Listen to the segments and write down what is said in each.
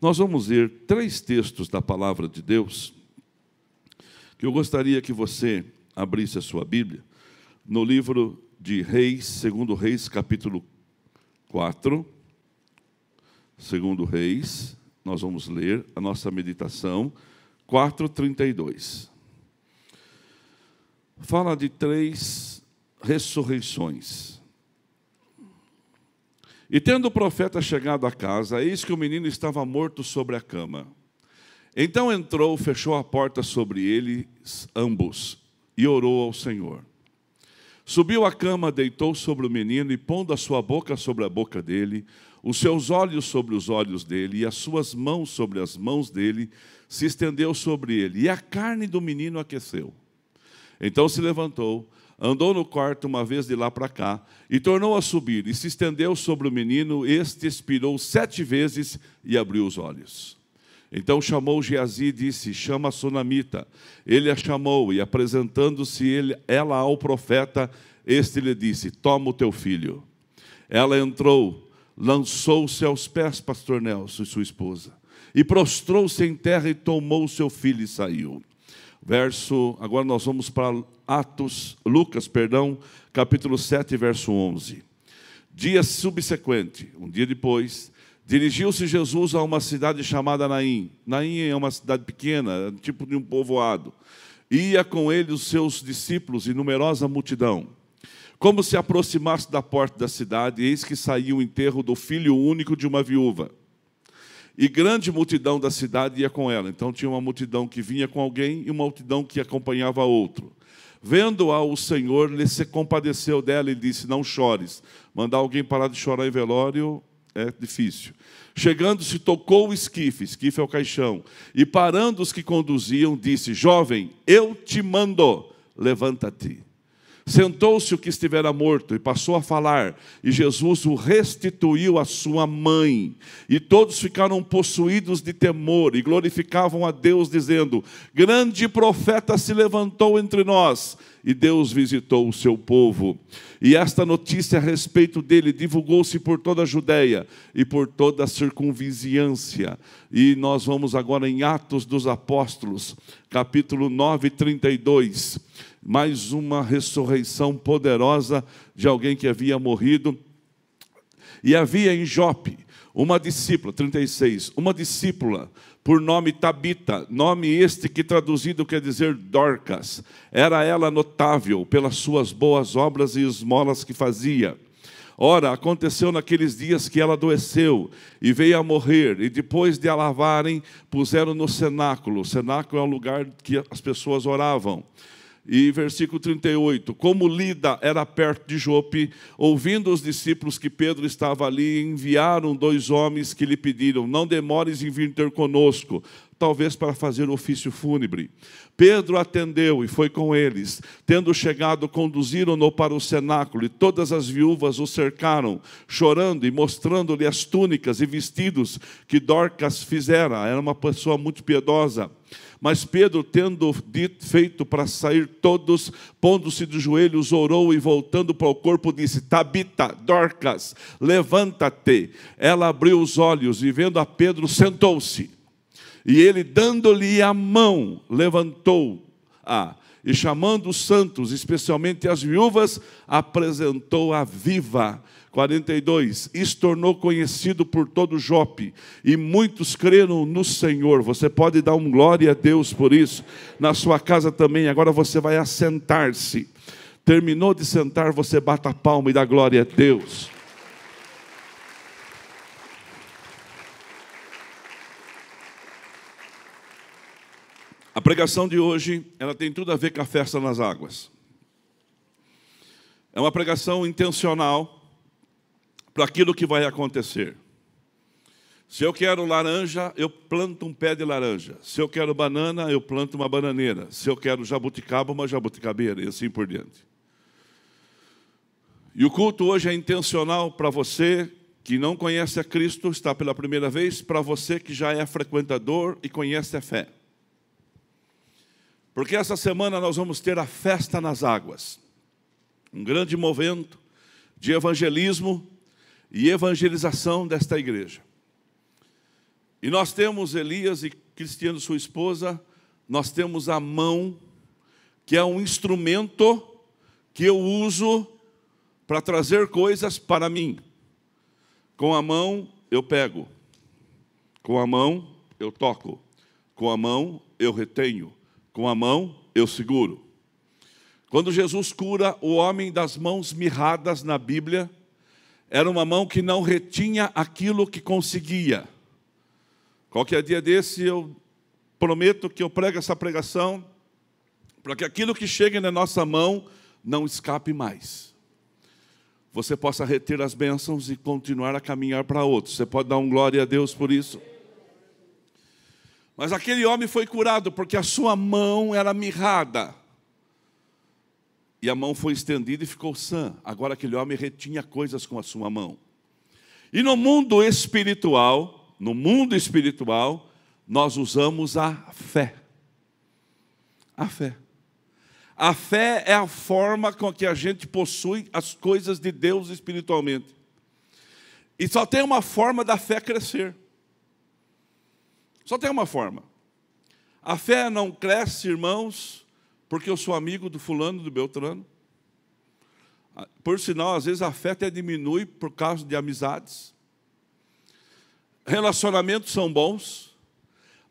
Nós vamos ler três textos da palavra de Deus que eu gostaria que você abrisse a sua Bíblia no livro de Reis, segundo Reis, capítulo 4. Segundo Reis, nós vamos ler a nossa meditação 4:32. Fala de três ressurreições. E tendo o profeta chegado à casa, eis que o menino estava morto sobre a cama. Então entrou, fechou a porta sobre eles ambos e orou ao Senhor. Subiu à cama, deitou sobre o menino e, pondo a sua boca sobre a boca dele, os seus olhos sobre os olhos dele e as suas mãos sobre as mãos dele, se estendeu sobre ele, e a carne do menino aqueceu. Então se levantou, andou no quarto uma vez de lá para cá, e tornou a subir, e se estendeu sobre o menino, este expirou sete vezes e abriu os olhos. Então chamou Geazi e disse: Chama a sunamita. Ele a chamou, e apresentando-se ela ao profeta, este lhe disse: Toma o teu filho. Ela entrou, lançou-se aos pés, pastor Nelson e sua esposa, e prostrou-se em terra e tomou o seu filho e saiu. Verso, agora nós vamos para Atos, Lucas, perdão, capítulo 7, verso 11. Dia subsequente, um dia depois, Dirigiu-se Jesus a uma cidade chamada Naim. Naim é uma cidade pequena, tipo de um povoado. Ia com ele os seus discípulos e numerosa multidão. Como se aproximasse da porta da cidade, eis que saiu o enterro do filho único de uma viúva. E grande multidão da cidade ia com ela. Então tinha uma multidão que vinha com alguém e uma multidão que acompanhava outro. Vendo-a, o Senhor lhe se compadeceu dela e disse: Não chores. Mandar alguém parar de chorar em velório é difícil. Chegando-se, tocou o esquife, esquife é o caixão, e parando os que conduziam, disse: Jovem, eu te mando, levanta-te. Sentou-se o que estivera morto e passou a falar, e Jesus o restituiu à sua mãe. E todos ficaram possuídos de temor e glorificavam a Deus, dizendo: Grande profeta se levantou entre nós, e Deus visitou o seu povo. E esta notícia a respeito dele divulgou-se por toda a Judéia e por toda a circunvizinhança. E nós vamos agora em Atos dos Apóstolos, capítulo 9, 32 mais uma ressurreição poderosa de alguém que havia morrido. E havia em Jope uma discípula, 36, uma discípula por nome Tabita, nome este que traduzido quer dizer Dorcas. Era ela notável pelas suas boas obras e esmolas que fazia. Ora, aconteceu naqueles dias que ela adoeceu e veio a morrer, e depois de a lavarem, puseram no cenáculo. O cenáculo é um lugar que as pessoas oravam. E versículo 38, como Lida era perto de Jope, ouvindo os discípulos que Pedro estava ali, enviaram dois homens que lhe pediram: Não demores em vir ter conosco, talvez para fazer o ofício fúnebre. Pedro atendeu e foi com eles. Tendo chegado, conduziram-no para o cenáculo, e todas as viúvas o cercaram, chorando e mostrando-lhe as túnicas e vestidos que Dorcas fizera. Era uma pessoa muito piedosa. Mas Pedro, tendo dito, feito para sair todos, pondo-se de joelhos, orou e voltando para o corpo, disse: Tabita, Dorcas, levanta-te. Ela abriu os olhos e, vendo a Pedro, sentou-se. E ele, dando-lhe a mão, levantou-a. E chamando os santos, especialmente as viúvas, apresentou-a viva 42. Isso tornou conhecido por todo Jope, e muitos creram no Senhor. Você pode dar um glória a Deus por isso. Na sua casa também, agora você vai assentar-se. Terminou de sentar, você bata a palma e dá glória a Deus. A pregação de hoje, ela tem tudo a ver com a festa nas águas. É uma pregação intencional para aquilo que vai acontecer. Se eu quero laranja, eu planto um pé de laranja. Se eu quero banana, eu planto uma bananeira. Se eu quero jabuticaba, uma jabuticabeira, e assim por diante. E o culto hoje é intencional para você que não conhece a Cristo, está pela primeira vez, para você que já é frequentador e conhece a fé. Porque essa semana nós vamos ter a festa nas águas. Um grande movimento de evangelismo e evangelização desta igreja. E nós temos Elias e Cristiano, sua esposa, nós temos a mão, que é um instrumento que eu uso para trazer coisas para mim. Com a mão eu pego, com a mão eu toco, com a mão eu retenho, com a mão eu seguro. Quando Jesus cura o homem das mãos mirradas na Bíblia, era uma mão que não retinha aquilo que conseguia. Qualquer dia desse eu prometo que eu prego essa pregação para que aquilo que chega na nossa mão não escape mais. Você possa reter as bênçãos e continuar a caminhar para outros. Você pode dar um glória a Deus por isso? Mas aquele homem foi curado porque a sua mão era mirrada. E a mão foi estendida e ficou sã. Agora aquele homem retinha coisas com a sua mão. E no mundo espiritual, no mundo espiritual, nós usamos a fé. A fé. A fé é a forma com que a gente possui as coisas de Deus espiritualmente. E só tem uma forma da fé crescer. Só tem uma forma. A fé não cresce, irmãos, porque eu sou amigo do fulano, do Beltrano. Ah, por sinal, às vezes a fé até diminui por causa de amizades. Relacionamentos são bons,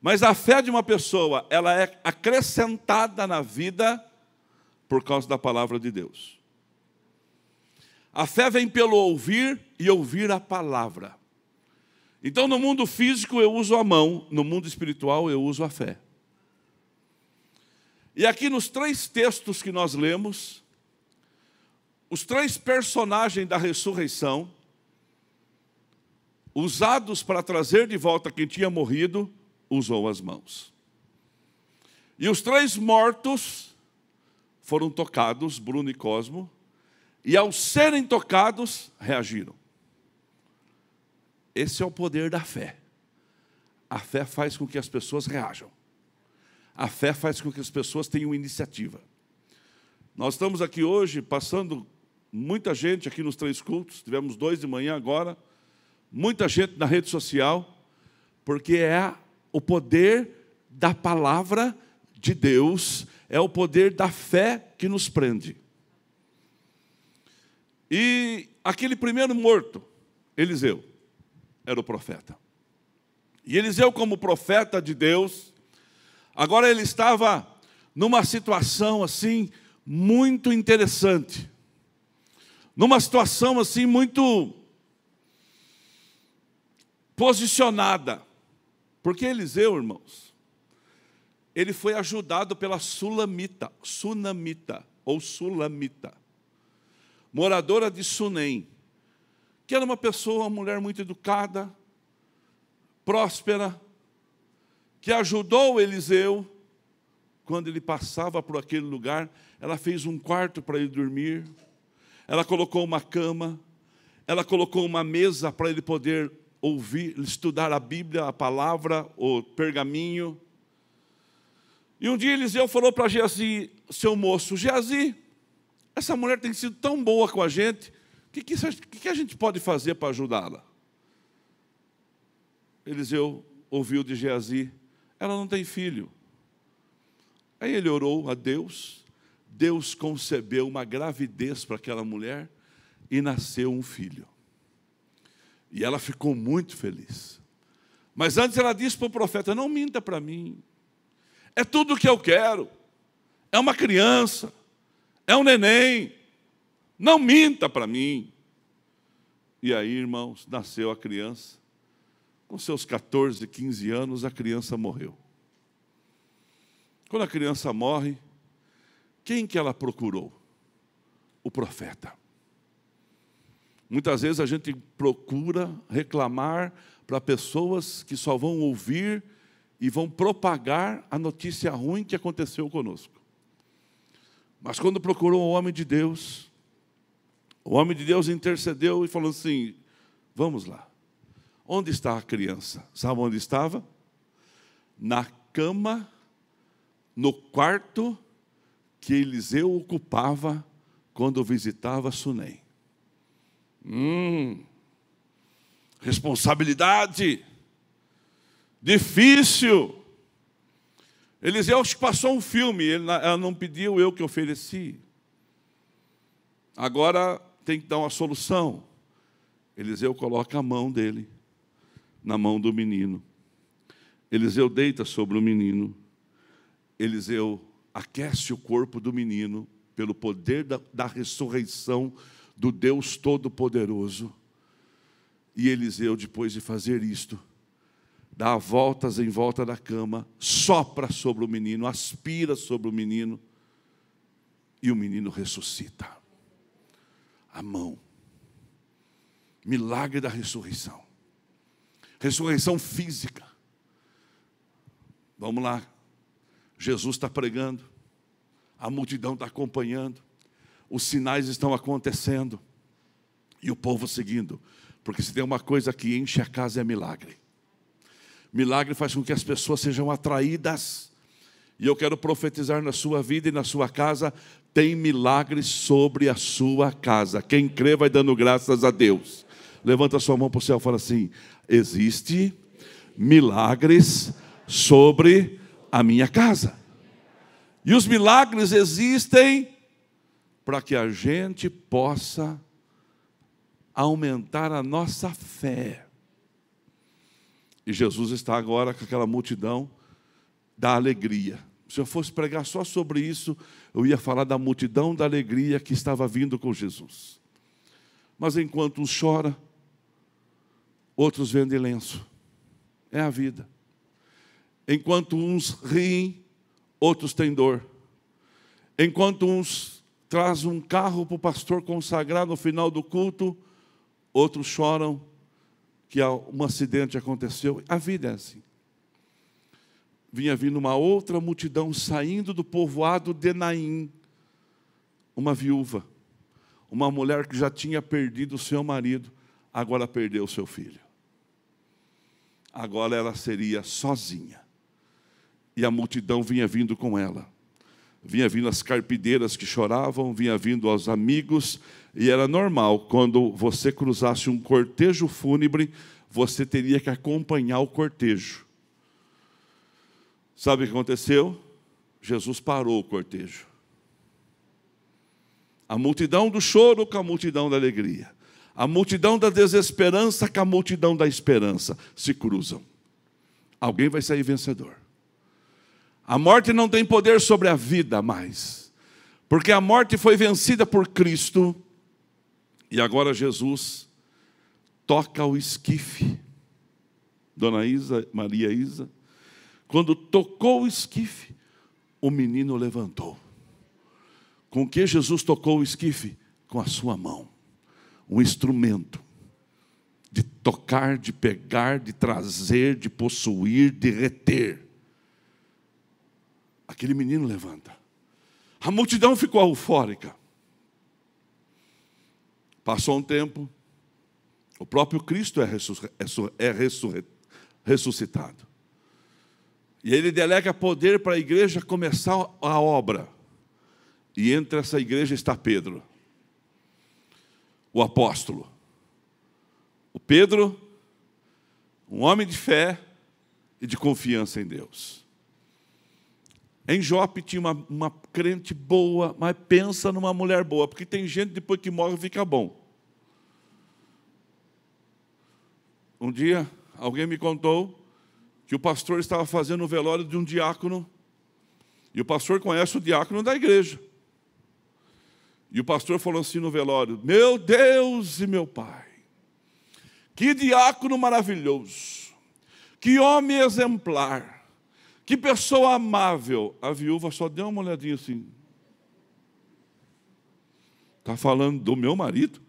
mas a fé de uma pessoa, ela é acrescentada na vida por causa da palavra de Deus. A fé vem pelo ouvir e ouvir a palavra. Então, no mundo físico eu uso a mão, no mundo espiritual eu uso a fé. E aqui nos três textos que nós lemos, os três personagens da ressurreição, usados para trazer de volta quem tinha morrido, usou as mãos. E os três mortos foram tocados, Bruno e Cosmo, e ao serem tocados, reagiram. Esse é o poder da fé. A fé faz com que as pessoas reajam. A fé faz com que as pessoas tenham iniciativa. Nós estamos aqui hoje passando muita gente aqui nos três cultos, tivemos dois de manhã agora, muita gente na rede social, porque é o poder da palavra de Deus, é o poder da fé que nos prende. E aquele primeiro morto, Eliseu, era o profeta. E Eliseu, como profeta de Deus, Agora ele estava numa situação assim muito interessante. Numa situação assim muito posicionada. Porque Eliseu, irmãos, ele foi ajudado pela Sulamita, Sunamita ou Sulamita, moradora de Sunem, que era uma pessoa, uma mulher muito educada, próspera, que ajudou Eliseu quando ele passava por aquele lugar. Ela fez um quarto para ele dormir, ela colocou uma cama, ela colocou uma mesa para ele poder ouvir, estudar a Bíblia, a palavra, o pergaminho. E um dia Eliseu falou para Geazi, seu moço, Geazi, essa mulher tem sido tão boa com a gente, o que, que, que, a gente pode fazer para ajudá-la? Eliseu ouviu de Geazi, ela não tem filho. Aí ele orou a Deus, Deus concebeu uma gravidez para aquela mulher e nasceu um filho. E ela ficou muito feliz. Mas antes ela disse para o profeta: Não minta para mim, é tudo o que eu quero, é uma criança, é um neném, não minta para mim. E aí, irmãos, nasceu a criança. Com seus 14, 15 anos, a criança morreu. Quando a criança morre, quem que ela procurou? O profeta. Muitas vezes a gente procura reclamar para pessoas que só vão ouvir e vão propagar a notícia ruim que aconteceu conosco. Mas quando procurou o homem de Deus, o homem de Deus intercedeu e falou assim: Vamos lá. Onde está a criança? Sabe onde estava? Na cama, no quarto que Eliseu ocupava quando visitava Sunem. Hum, responsabilidade. Difícil. Eliseu passou um filme, ela não pediu, eu que ofereci. Agora tem que dar uma solução. Eliseu coloca a mão dele na mão do menino. Eliseu deita sobre o menino. Eliseu aquece o corpo do menino pelo poder da, da ressurreição do Deus Todo-Poderoso. E Eliseu, depois de fazer isto, dá voltas em volta da cama, sopra sobre o menino, aspira sobre o menino, e o menino ressuscita. A mão. Milagre da ressurreição. Ressurreição física. Vamos lá. Jesus está pregando, a multidão está acompanhando, os sinais estão acontecendo, e o povo seguindo, porque se tem uma coisa que enche a casa é milagre. Milagre faz com que as pessoas sejam atraídas. E eu quero profetizar na sua vida e na sua casa: tem milagres sobre a sua casa. Quem crê vai dando graças a Deus. Levanta sua mão para o céu e fala assim: existe milagres sobre a minha casa. E os milagres existem para que a gente possa aumentar a nossa fé. E Jesus está agora com aquela multidão da alegria. Se eu fosse pregar só sobre isso, eu ia falar da multidão da alegria que estava vindo com Jesus. Mas enquanto uns choram, outros vendem lenço. É a vida. Enquanto uns riem, outros têm dor. Enquanto uns trazem um carro para o pastor consagrar no final do culto, outros choram que um acidente aconteceu. A vida é assim. Vinha vindo uma outra multidão saindo do povoado de Naim, uma viúva, uma mulher que já tinha perdido o seu marido, agora perdeu o seu filho. Agora ela seria sozinha. E a multidão vinha vindo com ela. Vinha vindo as carpideiras que choravam, vinha vindo os amigos, e era normal, quando você cruzasse um cortejo fúnebre, você teria que acompanhar o cortejo. Sabe o que aconteceu? Jesus parou o cortejo. A multidão do choro com a multidão da alegria. A multidão da desesperança com a multidão da esperança se cruzam. Alguém vai sair vencedor. A morte não tem poder sobre a vida mais, porque a morte foi vencida por Cristo e agora Jesus toca o esquife. Dona Isa, Maria Isa, quando tocou o esquife, o menino levantou. Com que Jesus tocou o esquife? Com a sua mão. Um instrumento de tocar, de pegar, de trazer, de possuir, de reter. Aquele menino levanta. A multidão ficou eufórica. Passou um tempo, o próprio Cristo é, é ressuscitado. E ele delega poder para a igreja começar a obra. E entre essa igreja está Pedro, o apóstolo. O Pedro, um homem de fé e de confiança em Deus. Em Jope tinha uma, uma crente boa, mas pensa numa mulher boa, porque tem gente depois que morre fica bom. Um dia, alguém me contou que o pastor estava fazendo o velório de um diácono, e o pastor conhece o diácono da igreja. E o pastor falou assim no velório: Meu Deus e meu Pai, que diácono maravilhoso, que homem exemplar, que pessoa amável. A viúva só deu uma olhadinha assim. Está falando do meu marido?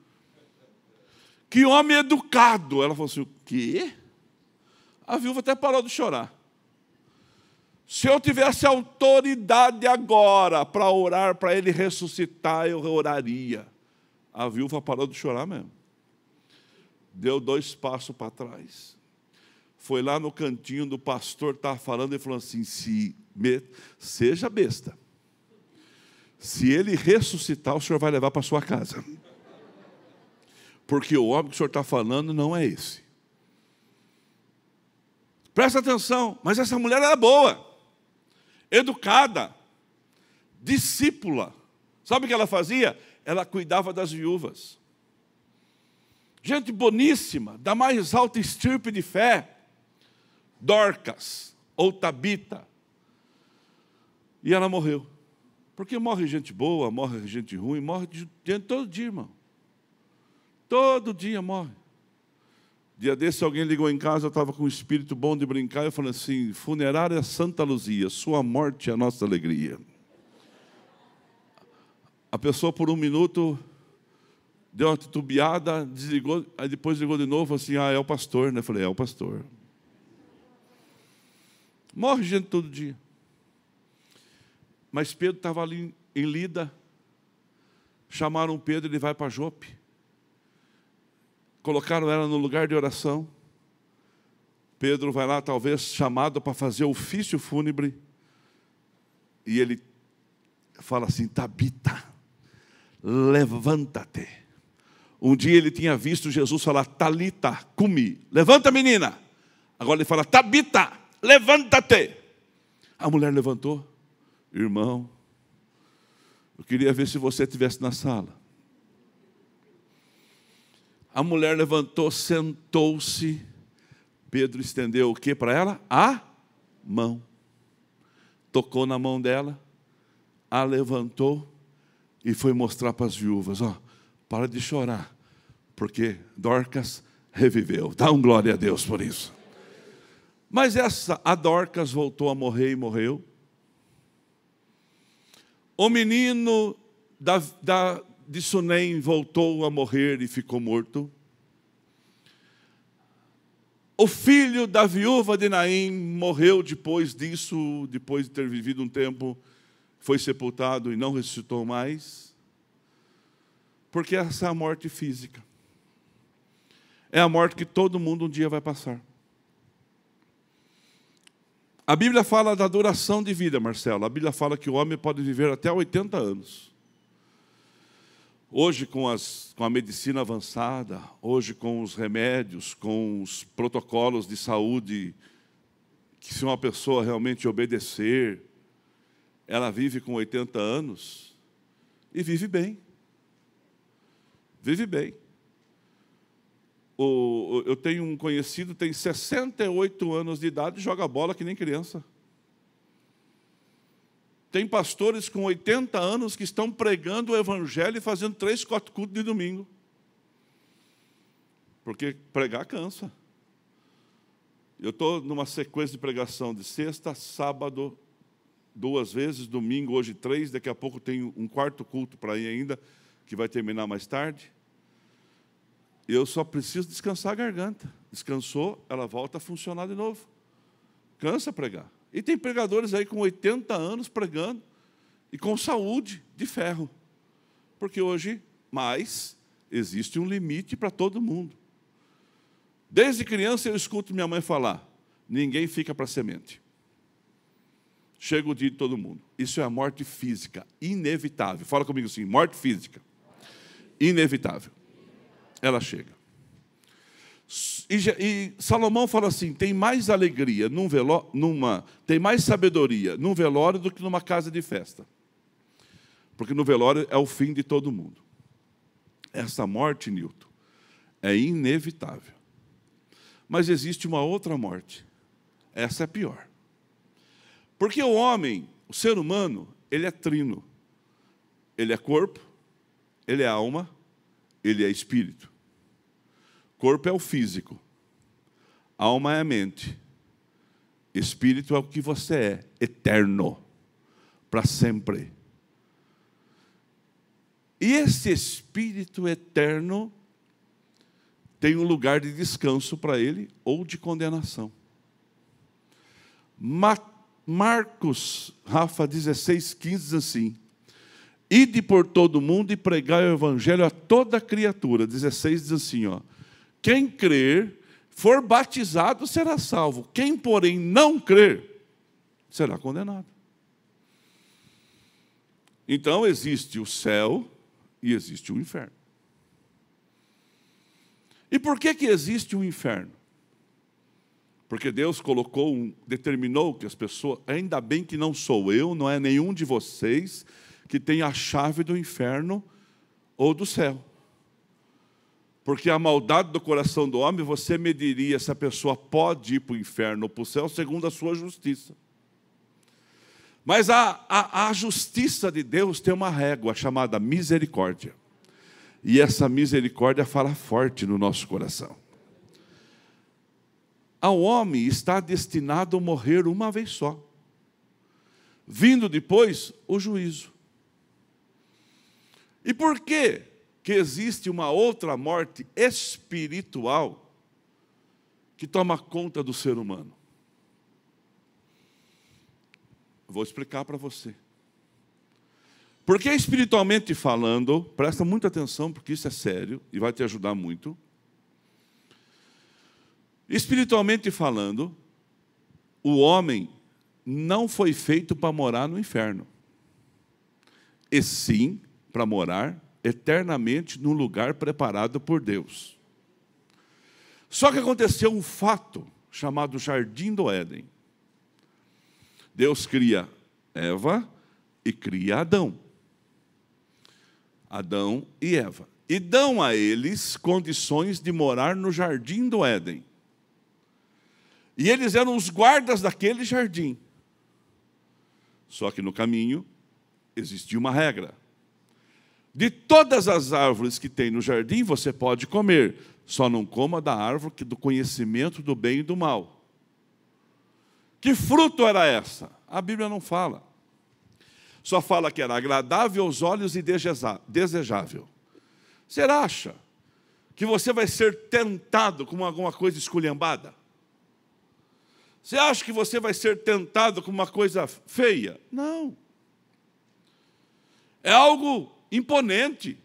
Que homem educado. Ela falou assim: o quê? A viúva até parou de chorar. Se eu tivesse autoridade agora para orar para ele ressuscitar, eu oraria. A viúva parou de chorar mesmo. Deu dois passos para trás foi lá no cantinho do pastor, estava falando e falou assim: se me, seja besta. Se ele ressuscitar, o senhor vai levar para sua casa. Porque o homem que o senhor está falando não é esse. Presta atenção, mas essa mulher era boa, educada, discípula. Sabe o que ela fazia? Ela cuidava das viúvas. Gente boníssima, da mais alta estirpe de fé, Dorcas ou Tabita. E ela morreu. Porque morre gente boa, morre gente ruim, morre gente todo dia, irmão. Todo dia morre. Dia desse alguém ligou em casa, eu estava com um espírito bom de brincar, eu falei assim: funerária Santa Luzia, sua morte é a nossa alegria. A pessoa por um minuto deu uma titubeada, desligou, aí depois ligou de novo, assim, ah, é o pastor, né? Eu falei, é o pastor. Morre gente todo dia. Mas Pedro estava ali em Lida, chamaram Pedro, ele vai para Jope. Colocaram ela no lugar de oração. Pedro vai lá, talvez chamado para fazer ofício fúnebre. E ele fala assim: Tabita, levanta-te. Um dia ele tinha visto Jesus falar: Talita, cumi, levanta menina. Agora ele fala: Tabita, levanta-te. A mulher levantou, irmão. Eu queria ver se você estivesse na sala. A mulher levantou, sentou-se. Pedro estendeu o que para ela? A mão. Tocou na mão dela, a levantou e foi mostrar para as viúvas: ó, para de chorar, porque Dorcas reviveu. Dá um glória a Deus por isso. Mas essa, a Dorcas voltou a morrer e morreu. O menino da, da, de Sunem voltou a morrer e ficou morto. O filho da viúva de Naim morreu depois disso, depois de ter vivido um tempo, foi sepultado e não ressuscitou mais. Porque essa é a morte física. É a morte que todo mundo um dia vai passar. A Bíblia fala da duração de vida, Marcelo. A Bíblia fala que o homem pode viver até 80 anos. Hoje, com, as, com a medicina avançada, hoje, com os remédios, com os protocolos de saúde, que se uma pessoa realmente obedecer, ela vive com 80 anos e vive bem. Vive bem. O, eu tenho um conhecido, tem 68 anos de idade e joga bola que nem criança. Tem pastores com 80 anos que estão pregando o evangelho e fazendo três, quatro cultos de domingo. Porque pregar cansa. Eu estou numa sequência de pregação de sexta, sábado, duas vezes, domingo, hoje três, daqui a pouco tem um quarto culto para ir ainda, que vai terminar mais tarde. Eu só preciso descansar a garganta. Descansou, ela volta a funcionar de novo. Cansa pregar. E tem pregadores aí com 80 anos pregando e com saúde de ferro. Porque hoje, mais, existe um limite para todo mundo. Desde criança eu escuto minha mãe falar: ninguém fica para semente. Chega o dia de todo mundo. Isso é a morte física, inevitável. Fala comigo assim: morte física, inevitável. Ela chega. E, e, Salomão fala assim: tem mais alegria num numa, tem mais sabedoria num velório do que numa casa de festa. Porque no velório é o fim de todo mundo. Essa morte, Newton, é inevitável. Mas existe uma outra morte. Essa é pior. Porque o homem, o ser humano, ele é trino. Ele é corpo, ele é alma, ele é espírito. Corpo é o físico, alma é a mente, espírito é o que você é, eterno, para sempre. E esse espírito eterno tem um lugar de descanso para ele ou de condenação. Marcos, Rafa 16, 15 diz assim: Ide por todo o mundo e pregai o evangelho a toda criatura. 16 diz assim, ó. Quem crer, for batizado, será salvo. Quem, porém, não crer, será condenado. Então existe o céu e existe o inferno. E por que, que existe o inferno? Porque Deus colocou, um, determinou que as pessoas, ainda bem que não sou eu, não é nenhum de vocês que tem a chave do inferno ou do céu. Porque a maldade do coração do homem, você mediria se a pessoa pode ir para o inferno ou para o céu segundo a sua justiça. Mas a, a, a justiça de Deus tem uma régua chamada misericórdia. E essa misericórdia fala forte no nosso coração ao homem está destinado a morrer uma vez só. Vindo depois o juízo. E por que que existe uma outra morte espiritual que toma conta do ser humano? Vou explicar para você. Porque espiritualmente falando, presta muita atenção porque isso é sério e vai te ajudar muito. Espiritualmente falando, o homem não foi feito para morar no inferno, e sim para morar eternamente num lugar preparado por Deus. Só que aconteceu um fato chamado Jardim do Éden. Deus cria Eva e cria Adão. Adão e Eva. E dão a eles condições de morar no Jardim do Éden. E eles eram os guardas daquele jardim. Só que no caminho existia uma regra. De todas as árvores que tem no jardim, você pode comer, só não coma da árvore do conhecimento do bem e do mal. Que fruto era essa? A Bíblia não fala. Só fala que era agradável aos olhos e desejável. Você acha que você vai ser tentado com alguma coisa esculhambada? Você acha que você vai ser tentado com uma coisa feia? Não. É algo imponente.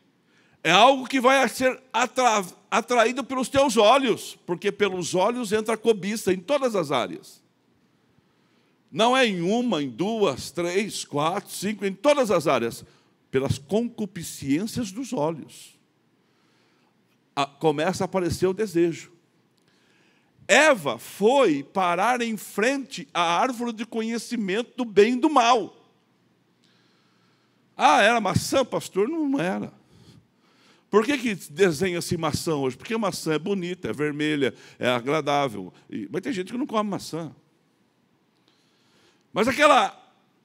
É algo que vai ser atra atraído pelos teus olhos, porque pelos olhos entra a cobiça em todas as áreas. Não é em uma, em duas, três, quatro, cinco, em todas as áreas, pelas concupiscências dos olhos. começa a aparecer o desejo. Eva foi parar em frente à árvore de conhecimento do bem e do mal. Ah, era maçã, pastor? Não era. Por que, que desenha-se maçã hoje? Porque a maçã é bonita, é vermelha, é agradável. Mas tem gente que não come maçã. Mas aquela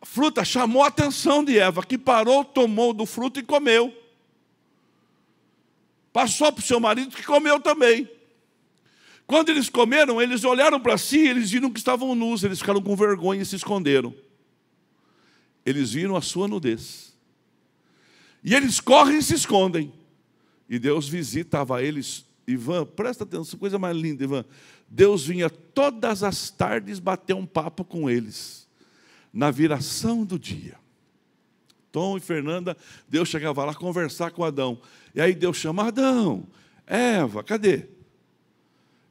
fruta chamou a atenção de Eva, que parou, tomou do fruto e comeu. Passou para o seu marido, que comeu também. Quando eles comeram, eles olharam para si, eles viram que estavam nus, eles ficaram com vergonha e se esconderam. Eles viram a sua nudez. E eles correm e se escondem. E Deus visitava eles. Ivan, presta atenção, coisa mais linda, Ivan. Deus vinha todas as tardes bater um papo com eles, na viração do dia. Tom e Fernanda, Deus chegava lá conversar com Adão. E aí Deus chama Adão, Eva, cadê?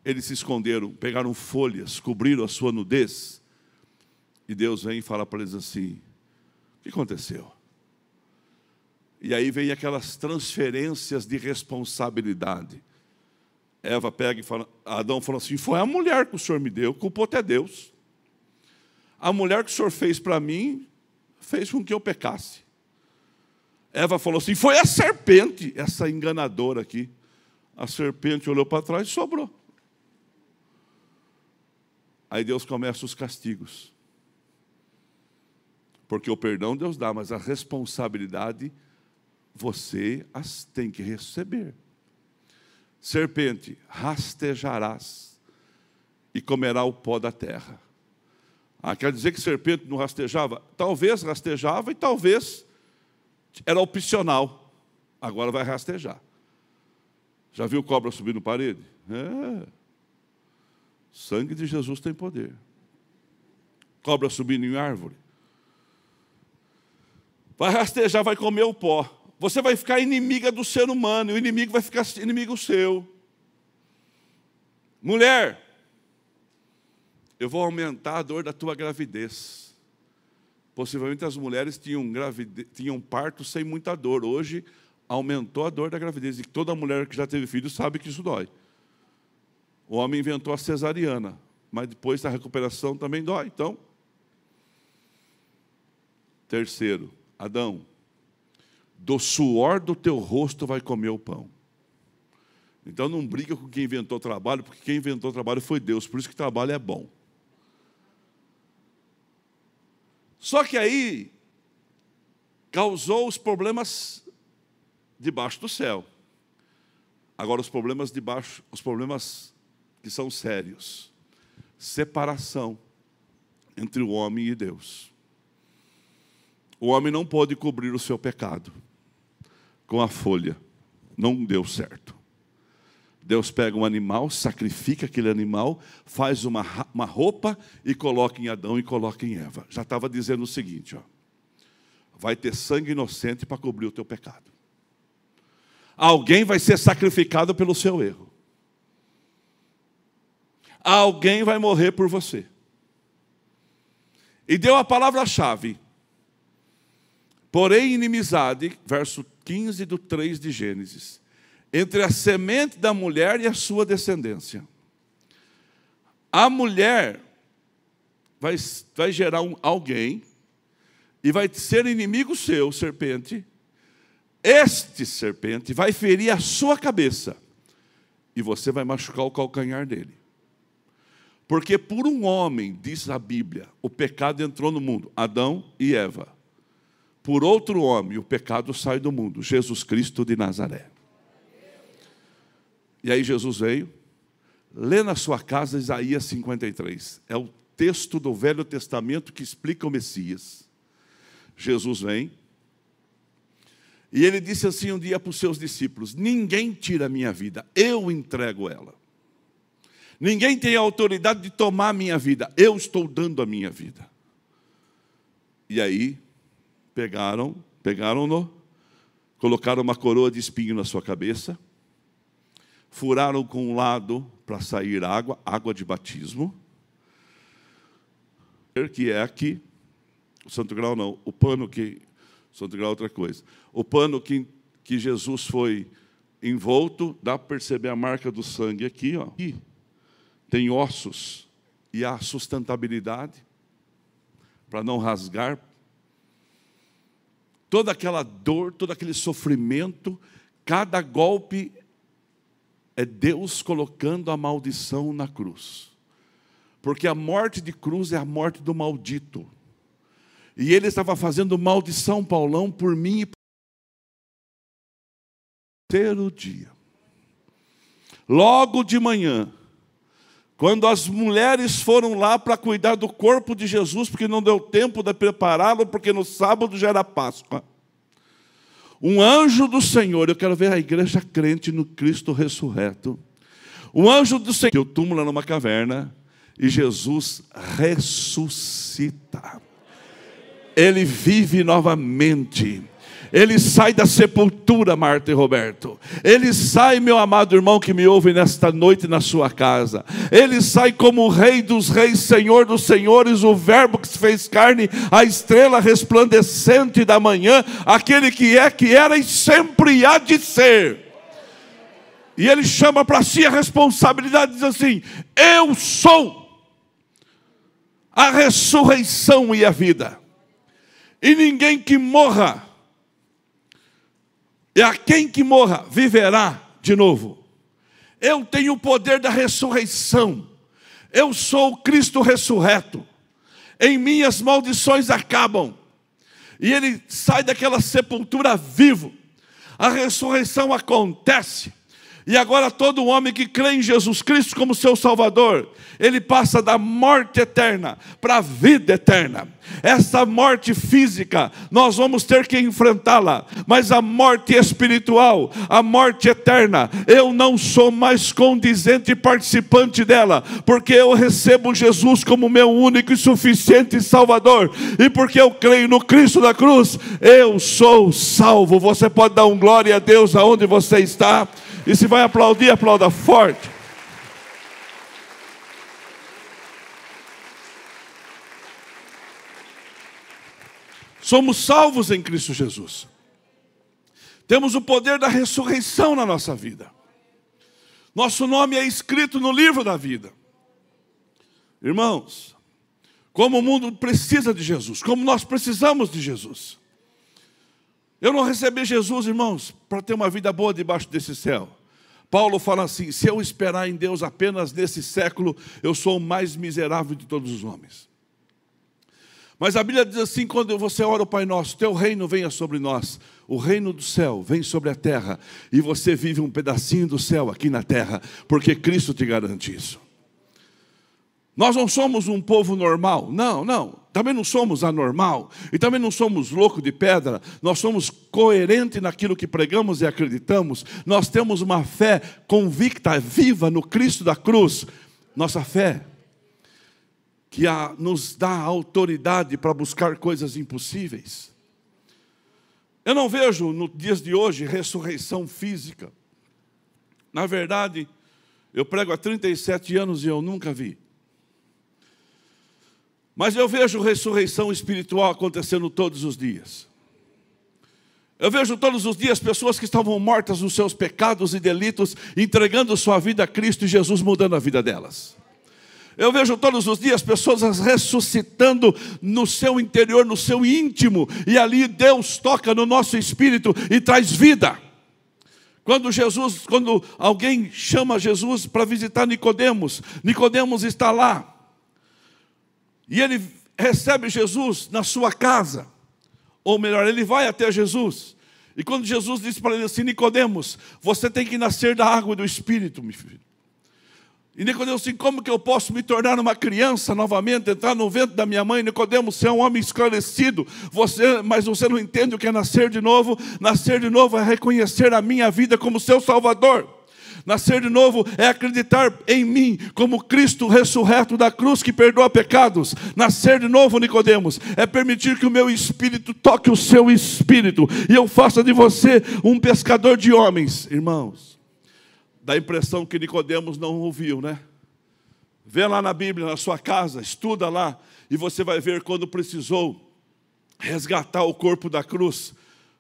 Eles se esconderam, pegaram folhas, cobriram a sua nudez. E Deus vem e fala para eles assim: O que aconteceu? E aí vem aquelas transferências de responsabilidade. Eva pega e fala, Adão fala assim: Foi a mulher que o senhor me deu, culpou até Deus. A mulher que o senhor fez para mim, fez com que eu pecasse. Eva falou assim: Foi a serpente, essa enganadora aqui. A serpente olhou para trás e sobrou. Aí Deus começa os castigos. Porque o perdão Deus dá, mas a responsabilidade você as tem que receber. Serpente, rastejarás e comerá o pó da terra. Ah, quer dizer que serpente não rastejava? Talvez rastejava e talvez era opcional. Agora vai rastejar. Já viu cobra subindo parede? É. Sangue de Jesus tem poder. Cobra subindo em árvore. Vai rastejar, vai comer o pó. Você vai ficar inimiga do ser humano, e o inimigo vai ficar inimigo seu. Mulher, eu vou aumentar a dor da tua gravidez. Possivelmente as mulheres tinham, tinham parto sem muita dor. Hoje aumentou a dor da gravidez. E toda mulher que já teve filho sabe que isso dói. O homem inventou a cesariana. mas depois a recuperação também dói. Então, terceiro, Adão, do suor do teu rosto vai comer o pão. Então não briga com quem inventou o trabalho, porque quem inventou o trabalho foi Deus, por isso que trabalho é bom. Só que aí causou os problemas debaixo do céu. Agora os problemas debaixo, os problemas que são sérios. Separação entre o homem e Deus. O homem não pode cobrir o seu pecado com a folha. Não deu certo. Deus pega um animal, sacrifica aquele animal, faz uma, uma roupa e coloca em Adão e coloca em Eva. Já estava dizendo o seguinte: ó, vai ter sangue inocente para cobrir o teu pecado. Alguém vai ser sacrificado pelo seu erro. Alguém vai morrer por você. E deu a palavra-chave. Porém, inimizade, verso 15 do 3 de Gênesis, entre a semente da mulher e a sua descendência. A mulher vai, vai gerar um, alguém e vai ser inimigo seu, serpente. Este serpente vai ferir a sua cabeça e você vai machucar o calcanhar dele. Porque por um homem, diz a Bíblia, o pecado entrou no mundo, Adão e Eva. Por outro homem, o pecado sai do mundo, Jesus Cristo de Nazaré. E aí Jesus veio, lê na sua casa Isaías 53. É o texto do Velho Testamento que explica o Messias. Jesus vem, e ele disse assim um dia para os seus discípulos: Ninguém tira a minha vida, eu entrego ela. Ninguém tem a autoridade de tomar a minha vida, eu estou dando a minha vida. E aí, pegaram, pegaram-no, colocaram uma coroa de espinho na sua cabeça, furaram com um lado para sair água, água de batismo, que é aqui, o Santo Grau não, o pano que, Santo Grau é outra coisa, o pano que, que Jesus foi envolto, dá para perceber a marca do sangue aqui, ó. Aqui tem ossos e a sustentabilidade para não rasgar. Toda aquela dor, todo aquele sofrimento, cada golpe é Deus colocando a maldição na cruz. Porque a morte de cruz é a morte do maldito. E ele estava fazendo maldição, Paulão, por mim e por terceiro dia. Logo de manhã, quando as mulheres foram lá para cuidar do corpo de Jesus, porque não deu tempo de prepará-lo, porque no sábado já era Páscoa. Um anjo do Senhor, eu quero ver a igreja crente no Cristo ressurreto. Um anjo do Senhor, que o túmulo era numa caverna, e Jesus ressuscita. Ele vive novamente. Ele sai da sepultura, Marta e Roberto. Ele sai, meu amado irmão que me ouve nesta noite na sua casa. Ele sai como o Rei dos Reis, Senhor dos Senhores, o Verbo que se fez carne, a estrela resplandecente da manhã, aquele que é, que era e sempre há de ser. E ele chama para si a responsabilidade, diz assim: Eu sou a ressurreição e a vida. E ninguém que morra e a quem que morra viverá de novo. Eu tenho o poder da ressurreição. Eu sou o Cristo ressurreto. Em mim as maldições acabam. E ele sai daquela sepultura vivo. A ressurreição acontece. E agora todo homem que crê em Jesus Cristo como seu Salvador, ele passa da morte eterna para a vida eterna. Essa morte física, nós vamos ter que enfrentá-la, mas a morte espiritual, a morte eterna, eu não sou mais condizente participante dela, porque eu recebo Jesus como meu único e suficiente Salvador, e porque eu creio no Cristo da cruz, eu sou salvo. Você pode dar um glória a Deus aonde você está. E se vai aplaudir, aplauda forte. Somos salvos em Cristo Jesus. Temos o poder da ressurreição na nossa vida. Nosso nome é escrito no livro da vida. Irmãos, como o mundo precisa de Jesus, como nós precisamos de Jesus. Eu não recebi Jesus, irmãos, para ter uma vida boa debaixo desse céu. Paulo fala assim: se eu esperar em Deus apenas nesse século, eu sou o mais miserável de todos os homens. Mas a Bíblia diz assim: quando você ora o Pai Nosso, teu reino venha sobre nós, o reino do céu vem sobre a terra, e você vive um pedacinho do céu aqui na terra, porque Cristo te garante isso. Nós não somos um povo normal, não, não. Também não somos anormal e também não somos louco de pedra. Nós somos coerentes naquilo que pregamos e acreditamos. Nós temos uma fé convicta, viva no Cristo da cruz. Nossa fé que a, nos dá autoridade para buscar coisas impossíveis. Eu não vejo no dias de hoje ressurreição física. Na verdade, eu prego há 37 anos e eu nunca vi. Mas eu vejo ressurreição espiritual acontecendo todos os dias. Eu vejo todos os dias pessoas que estavam mortas nos seus pecados e delitos, entregando sua vida a Cristo e Jesus mudando a vida delas. Eu vejo todos os dias pessoas ressuscitando no seu interior, no seu íntimo, e ali Deus toca no nosso espírito e traz vida. Quando Jesus, quando alguém chama Jesus para visitar Nicodemos, Nicodemos está lá, e ele recebe Jesus na sua casa. Ou melhor, ele vai até Jesus. E quando Jesus disse para ele assim, Nicodemos, você tem que nascer da água e do Espírito, meu filho. E Nicodemos assim, como que eu posso me tornar uma criança novamente, entrar no ventre da minha mãe? Nicodemos, você é um homem esclarecido, você, mas você não entende o que é nascer de novo. Nascer de novo é reconhecer a minha vida como seu Salvador. Nascer de novo é acreditar em mim como Cristo ressurreto da cruz que perdoa pecados. Nascer de novo, Nicodemos, é permitir que o meu espírito toque o seu espírito e eu faça de você um pescador de homens, irmãos. Dá a impressão que Nicodemos não ouviu, né? Vê lá na Bíblia, na sua casa, estuda lá e você vai ver quando precisou resgatar o corpo da cruz.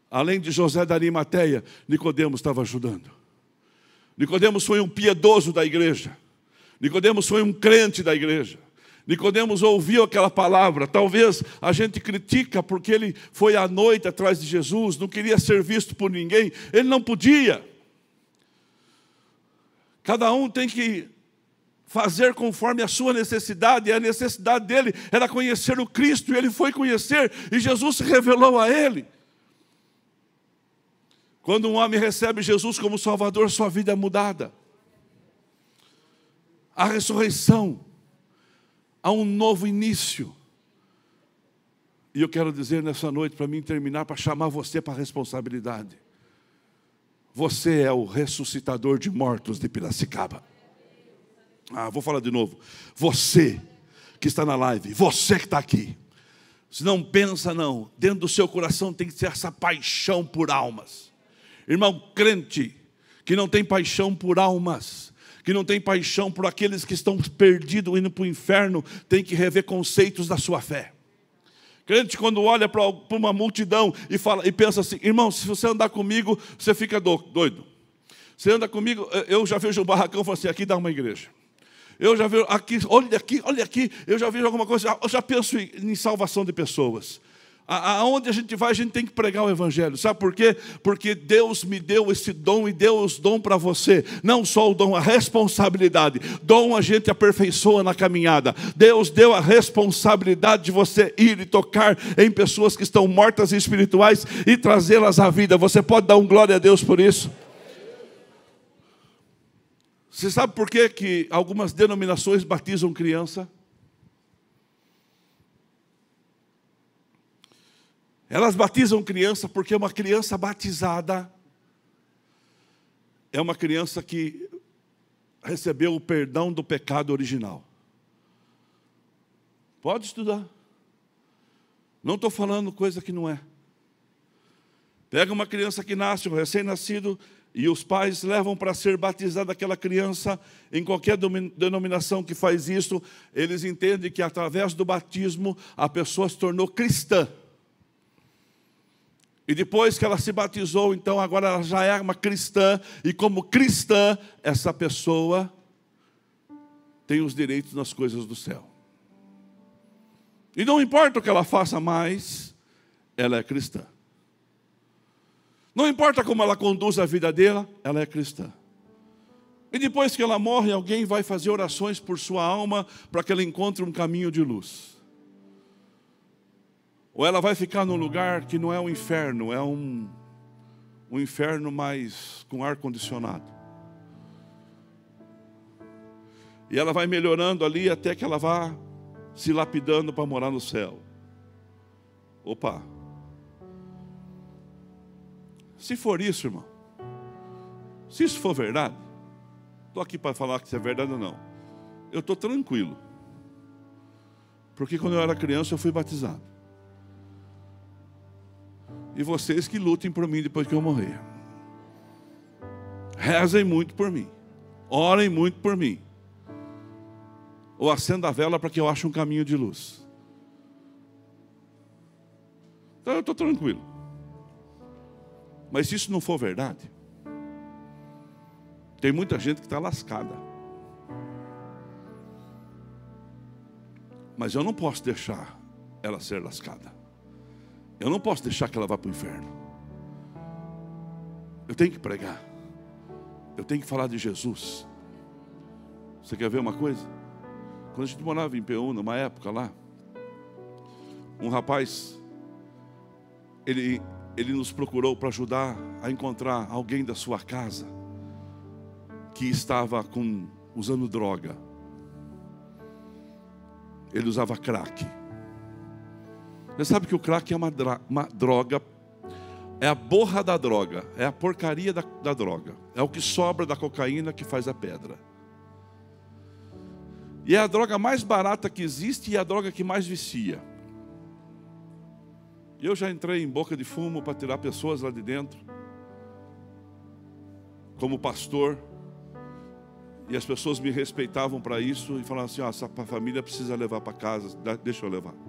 Além de José da Arimateia, Nicodemos estava ajudando. Nicodemos foi um piedoso da igreja. Nicodemos foi um crente da igreja. Nicodemos ouviu aquela palavra. Talvez a gente critica porque ele foi à noite atrás de Jesus, não queria ser visto por ninguém. Ele não podia. Cada um tem que fazer conforme a sua necessidade, e a necessidade dele era conhecer o Cristo, e ele foi conhecer, e Jesus se revelou a ele. Quando um homem recebe Jesus como Salvador, sua vida é mudada. A ressurreição, há um novo início. E eu quero dizer nessa noite, para mim terminar, para chamar você para a responsabilidade. Você é o ressuscitador de mortos de Piracicaba. Ah, vou falar de novo. Você que está na live, você que está aqui. Se não pensa, não. Dentro do seu coração tem que ser essa paixão por almas. Irmão crente, que não tem paixão por almas, que não tem paixão por aqueles que estão perdidos indo para o inferno, tem que rever conceitos da sua fé. Crente, quando olha para uma multidão e, fala, e pensa assim, irmão, se você andar comigo, você fica doido. Você anda comigo, eu já vejo o barracão e falo assim, aqui dá uma igreja. Eu já vejo aqui, olha aqui, olha aqui, eu já vejo alguma coisa, eu já penso em salvação de pessoas. Aonde a gente vai, a gente tem que pregar o Evangelho. Sabe por quê? Porque Deus me deu esse dom e deu os dom para você. Não só o dom, a responsabilidade. Dom a gente aperfeiçoa na caminhada. Deus deu a responsabilidade de você ir e tocar em pessoas que estão mortas e espirituais e trazê-las à vida. Você pode dar um glória a Deus por isso? Você sabe por quê que algumas denominações batizam criança? Elas batizam criança porque uma criança batizada é uma criança que recebeu o perdão do pecado original. Pode estudar. Não estou falando coisa que não é. Pega uma criança que nasce, um recém-nascido, e os pais levam para ser batizada aquela criança, em qualquer denominação que faz isso, eles entendem que através do batismo a pessoa se tornou cristã. E depois que ela se batizou, então agora ela já é uma cristã, e como cristã, essa pessoa tem os direitos nas coisas do céu. E não importa o que ela faça mais, ela é cristã. Não importa como ela conduz a vida dela, ela é cristã. E depois que ela morre, alguém vai fazer orações por sua alma para que ela encontre um caminho de luz. Ou ela vai ficar num lugar que não é um inferno, é um, um inferno mais com ar condicionado. E ela vai melhorando ali até que ela vá se lapidando para morar no céu. Opa! Se for isso, irmão, se isso for verdade, estou aqui para falar que isso é verdade ou não. Eu estou tranquilo. Porque quando eu era criança eu fui batizado. E vocês que lutem por mim depois que eu morrer. Rezem muito por mim. Orem muito por mim. Ou acenda a vela para que eu ache um caminho de luz. Então eu estou tranquilo. Mas se isso não for verdade, tem muita gente que está lascada. Mas eu não posso deixar ela ser lascada. Eu não posso deixar que ela vá para o inferno. Eu tenho que pregar. Eu tenho que falar de Jesus. Você quer ver uma coisa? Quando a gente morava em Peú, numa época lá, um rapaz, ele, ele nos procurou para ajudar a encontrar alguém da sua casa que estava com, usando droga. Ele usava crack. Você sabe que o crack é uma, uma droga, é a borra da droga, é a porcaria da, da droga, é o que sobra da cocaína que faz a pedra. E é a droga mais barata que existe e é a droga que mais vicia. Eu já entrei em boca de fumo para tirar pessoas lá de dentro, como pastor, e as pessoas me respeitavam para isso e falavam assim: ah, essa família precisa levar para casa, deixa eu levar.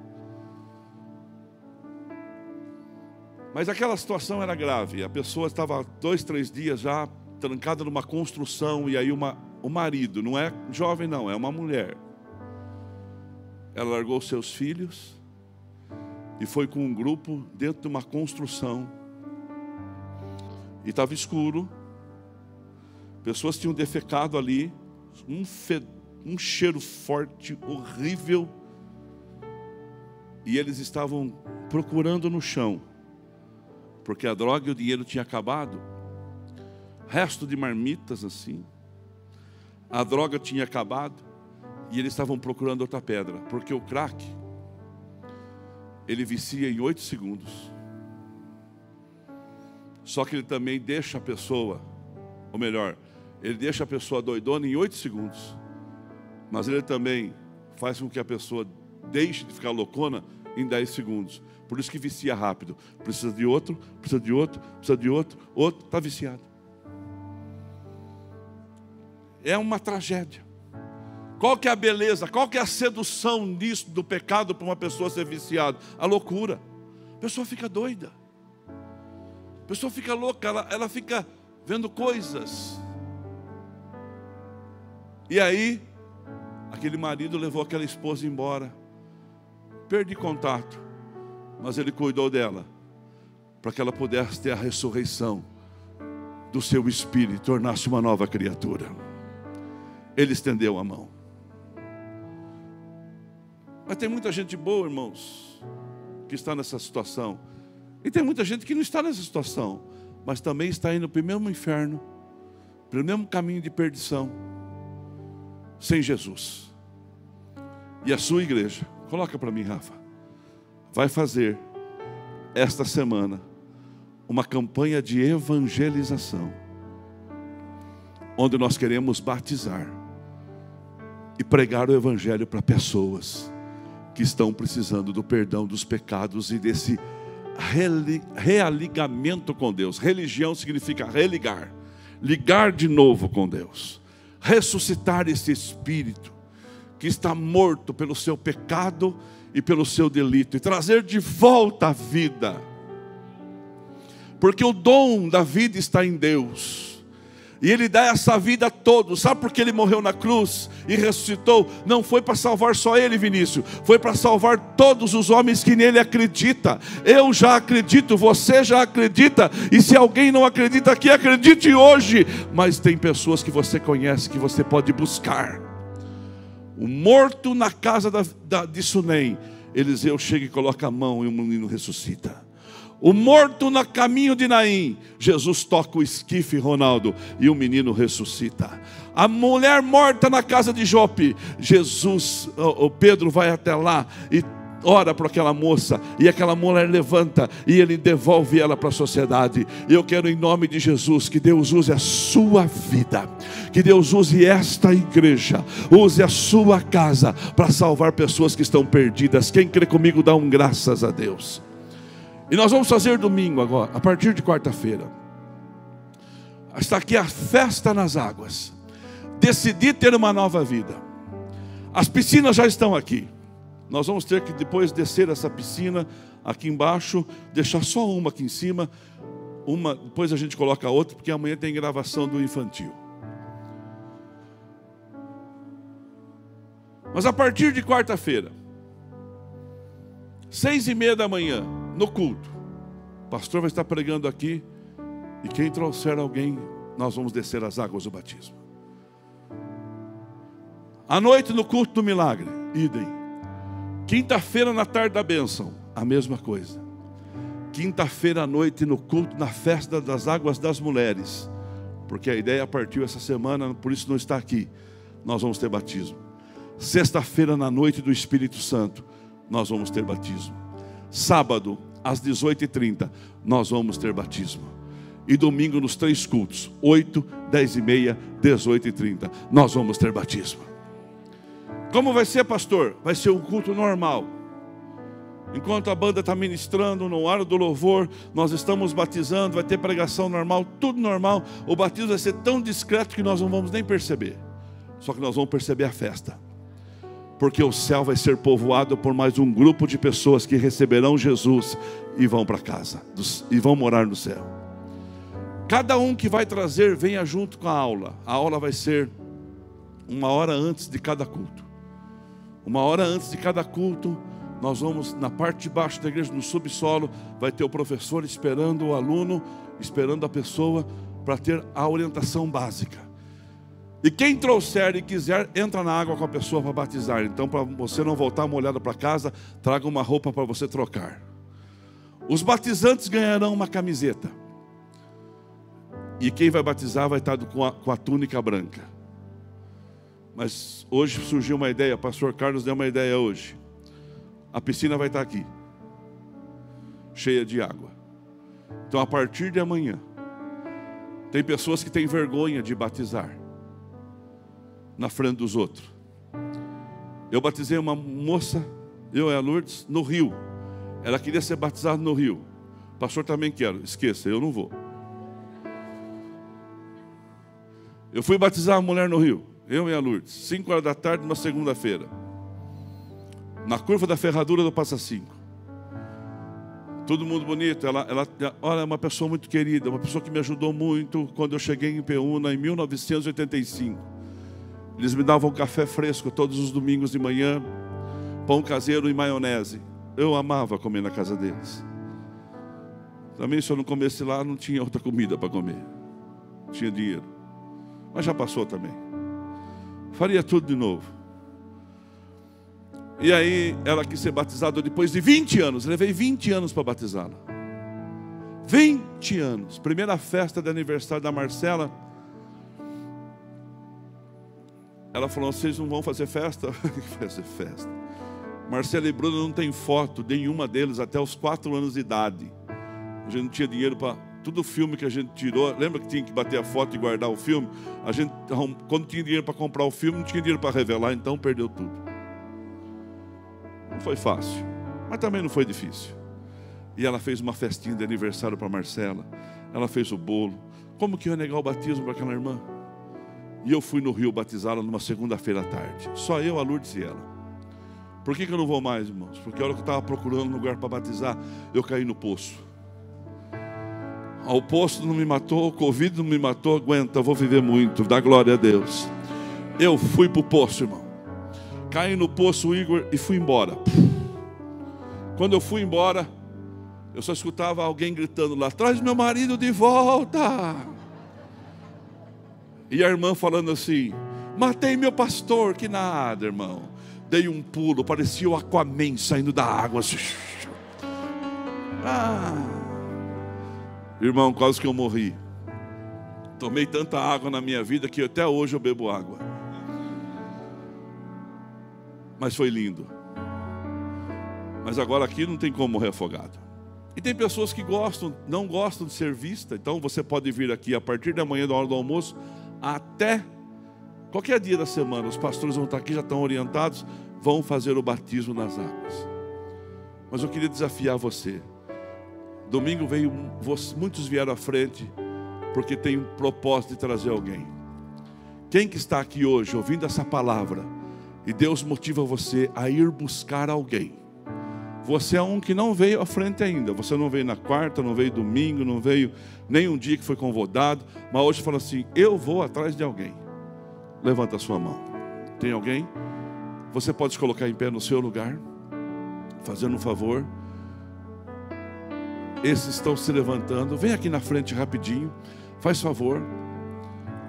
Mas aquela situação era grave. A pessoa estava dois, três dias já trancada numa construção e aí uma, o marido, não é jovem não, é uma mulher. Ela largou seus filhos e foi com um grupo dentro de uma construção. E estava escuro. Pessoas tinham defecado ali, um, um cheiro forte, horrível. E eles estavam procurando no chão porque a droga e o dinheiro tinham acabado. Resto de marmitas assim. A droga tinha acabado e eles estavam procurando outra pedra, porque o crack ele vicia em oito segundos. Só que ele também deixa a pessoa, ou melhor, ele deixa a pessoa doidona em oito segundos. Mas ele também faz com que a pessoa deixe de ficar loucona em dez segundos. Por isso que vicia rápido. Precisa de outro, precisa de outro, precisa de outro, outro, está viciado. É uma tragédia. Qual que é a beleza? Qual que é a sedução nisso do pecado para uma pessoa ser viciada? A loucura. A pessoa fica doida. A pessoa fica louca, ela, ela fica vendo coisas. E aí, aquele marido levou aquela esposa embora. Perdi contato mas Ele cuidou dela, para que ela pudesse ter a ressurreição do seu espírito, tornar-se uma nova criatura. Ele estendeu a mão. Mas tem muita gente boa, irmãos, que está nessa situação. E tem muita gente que não está nessa situação, mas também está indo para o mesmo inferno, para o mesmo caminho de perdição, sem Jesus. E a sua igreja, coloca para mim, Rafa vai fazer esta semana uma campanha de evangelização, onde nós queremos batizar e pregar o Evangelho para pessoas que estão precisando do perdão dos pecados e desse realigamento com Deus. Religião significa religar, ligar de novo com Deus, ressuscitar esse espírito que está morto pelo seu pecado e pelo seu delito, e trazer de volta a vida, porque o dom da vida está em Deus, E Ele dá essa vida a todos. Sabe por que Ele morreu na cruz e ressuscitou? Não foi para salvar só Ele, Vinícius. Foi para salvar todos os homens que nele acreditam. Eu já acredito, você já acredita. E se alguém não acredita aqui, acredite hoje. Mas tem pessoas que você conhece que você pode buscar. O morto na casa da, da, de Sunem. Eliseu chega e coloca a mão e o menino ressuscita. O morto no caminho de Naim, Jesus toca o esquife, Ronaldo, e o menino ressuscita. A mulher morta na casa de Jope, Jesus, o Pedro vai até lá e ora para aquela moça, e aquela mulher levanta e ele devolve ela para a sociedade. Eu quero, em nome de Jesus, que Deus use a sua vida, que Deus use esta igreja, use a sua casa para salvar pessoas que estão perdidas. Quem crê comigo, dá um graças a Deus. E nós vamos fazer domingo agora, a partir de quarta-feira. Está aqui a festa nas águas. Decidi ter uma nova vida. As piscinas já estão aqui. Nós vamos ter que depois descer essa piscina aqui embaixo, deixar só uma aqui em cima, uma, depois a gente coloca a outra, porque amanhã tem gravação do infantil. Mas a partir de quarta-feira, seis e meia da manhã, no culto. O pastor vai estar pregando aqui. E quem trouxer alguém, nós vamos descer as águas do batismo. À noite no culto do milagre, idem. Quinta-feira na tarde da bênção, a mesma coisa. Quinta-feira à noite no culto, na festa das águas das mulheres. Porque a ideia partiu essa semana, por isso não está aqui. Nós vamos ter batismo. Sexta-feira na noite do Espírito Santo, nós vamos ter batismo. Sábado, às 18h30, nós vamos ter batismo. E domingo nos três cultos, 8, 10 e meia, 18 e 30, nós vamos ter batismo. Como vai ser, pastor? Vai ser um culto normal. Enquanto a banda está ministrando no ar do louvor, nós estamos batizando, vai ter pregação normal, tudo normal. O batismo vai ser tão discreto que nós não vamos nem perceber. Só que nós vamos perceber a festa porque o céu vai ser povoado por mais um grupo de pessoas que receberão Jesus e vão para casa e vão morar no céu. Cada um que vai trazer, venha junto com a aula. A aula vai ser uma hora antes de cada culto. Uma hora antes de cada culto, nós vamos na parte de baixo da igreja, no subsolo, vai ter o professor esperando o aluno, esperando a pessoa para ter a orientação básica. E quem trouxer e quiser, entra na água com a pessoa para batizar. Então, para você não voltar molhado para casa, traga uma roupa para você trocar. Os batizantes ganharão uma camiseta. E quem vai batizar vai estar com a, com a túnica branca. Mas hoje surgiu uma ideia, o pastor Carlos deu uma ideia hoje. A piscina vai estar aqui, cheia de água. Então, a partir de amanhã, tem pessoas que têm vergonha de batizar na frente dos outros. Eu batizei uma moça, eu e a Lourdes, no rio. Ela queria ser batizada no rio. Pastor também quero. Esqueça, eu não vou. Eu fui batizar a mulher no rio, eu e a Lourdes, 5 horas da tarde, numa segunda-feira. Na curva da ferradura do Passa 5. Todo mundo bonito. Ela, ela, olha, é uma pessoa muito querida, uma pessoa que me ajudou muito quando eu cheguei em Peúna em 1985. Eles me davam café fresco todos os domingos de manhã, pão caseiro e maionese. Eu amava comer na casa deles. Também, se eu não comesse lá, não tinha outra comida para comer. Tinha dinheiro. Mas já passou também. Faria tudo de novo. E aí, ela quis ser batizada depois de 20 anos. Levei 20 anos para batizá-la. 20 anos. Primeira festa de aniversário da Marcela. Ela falou: vocês não vão fazer festa? fazer festa. Marcelo e Bruno não tem foto, nenhuma deles, até os quatro anos de idade. A gente não tinha dinheiro para. Todo filme que a gente tirou, lembra que tinha que bater a foto e guardar o filme? A gente, quando tinha dinheiro para comprar o filme, não tinha dinheiro para revelar, então perdeu tudo. Não foi fácil, mas também não foi difícil. E ela fez uma festinha de aniversário para Marcela. Ela fez o bolo. Como que ia negar o batismo para aquela irmã? E eu fui no Rio batizá-la numa segunda-feira à tarde. Só eu, a Lourdes e ela. Por que, que eu não vou mais, irmãos? Porque a hora que eu estava procurando um lugar para batizar, eu caí no poço. O posto não me matou, o Covid não me matou, aguenta, vou viver muito, dá glória a Deus. Eu fui para o poço, irmão. Caí no poço, Igor, e fui embora. Quando eu fui embora, eu só escutava alguém gritando lá: traz meu marido de volta. E a irmã falando assim: matei meu pastor, que nada, irmão. Dei um pulo, parecia o Aquaman saindo da água. Assim. Ah. Irmão, quase que eu morri. Tomei tanta água na minha vida que até hoje eu bebo água. Mas foi lindo. Mas agora aqui não tem como morrer afogado. E tem pessoas que gostam, não gostam de ser vista. Então você pode vir aqui a partir da manhã da hora do almoço até qualquer dia da semana. Os pastores vão estar aqui, já estão orientados, vão fazer o batismo nas águas. Mas eu queria desafiar você. Domingo veio, muitos vieram à frente, porque tem um propósito de trazer alguém. Quem que está aqui hoje ouvindo essa palavra e Deus motiva você a ir buscar alguém? Você é um que não veio à frente ainda. Você não veio na quarta, não veio domingo, não veio nem um dia que foi convidado, mas hoje fala assim: eu vou atrás de alguém. Levanta a sua mão. Tem alguém? Você pode se colocar em pé no seu lugar, fazendo um favor. Esses estão se levantando. Vem aqui na frente rapidinho. Faz favor.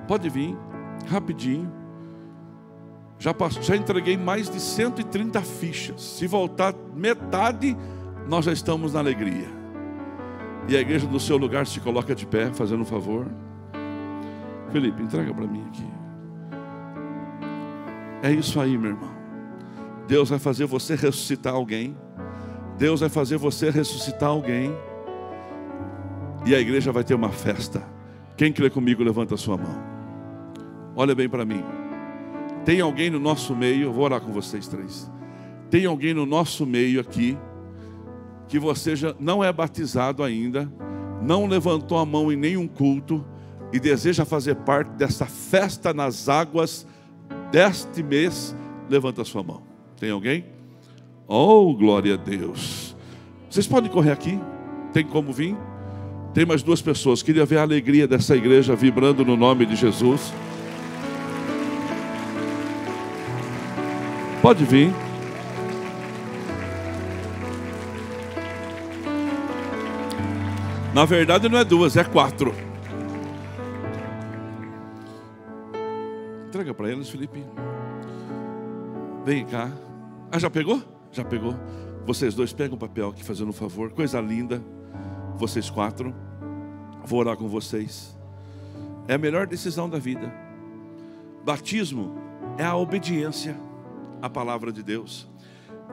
Pode vir rapidinho. Já, passou, já entreguei mais de 130 fichas. Se voltar metade, nós já estamos na alegria. E a igreja do seu lugar se coloca de pé, fazendo um favor. Felipe, entrega para mim aqui. É isso aí, meu irmão. Deus vai fazer você ressuscitar alguém. Deus vai fazer você ressuscitar alguém. E a igreja vai ter uma festa. Quem crê comigo, levanta a sua mão. Olha bem para mim. Tem alguém no nosso meio, vou orar com vocês três. Tem alguém no nosso meio aqui que você já não é batizado ainda, não levantou a mão em nenhum culto e deseja fazer parte dessa festa nas águas deste mês, levanta a sua mão. Tem alguém? Oh, glória a Deus. Vocês podem correr aqui? Tem como vir? Tem mais duas pessoas. Queria ver a alegria dessa igreja vibrando no nome de Jesus. Pode vir. Na verdade não é duas, é quatro. Entrega para eles, Felipe. Vem cá. Ah, já pegou? Já pegou. Vocês dois pegam o papel aqui fazendo um favor. Coisa linda. Vocês quatro. Vou orar com vocês. É a melhor decisão da vida. Batismo é a obediência a palavra de Deus.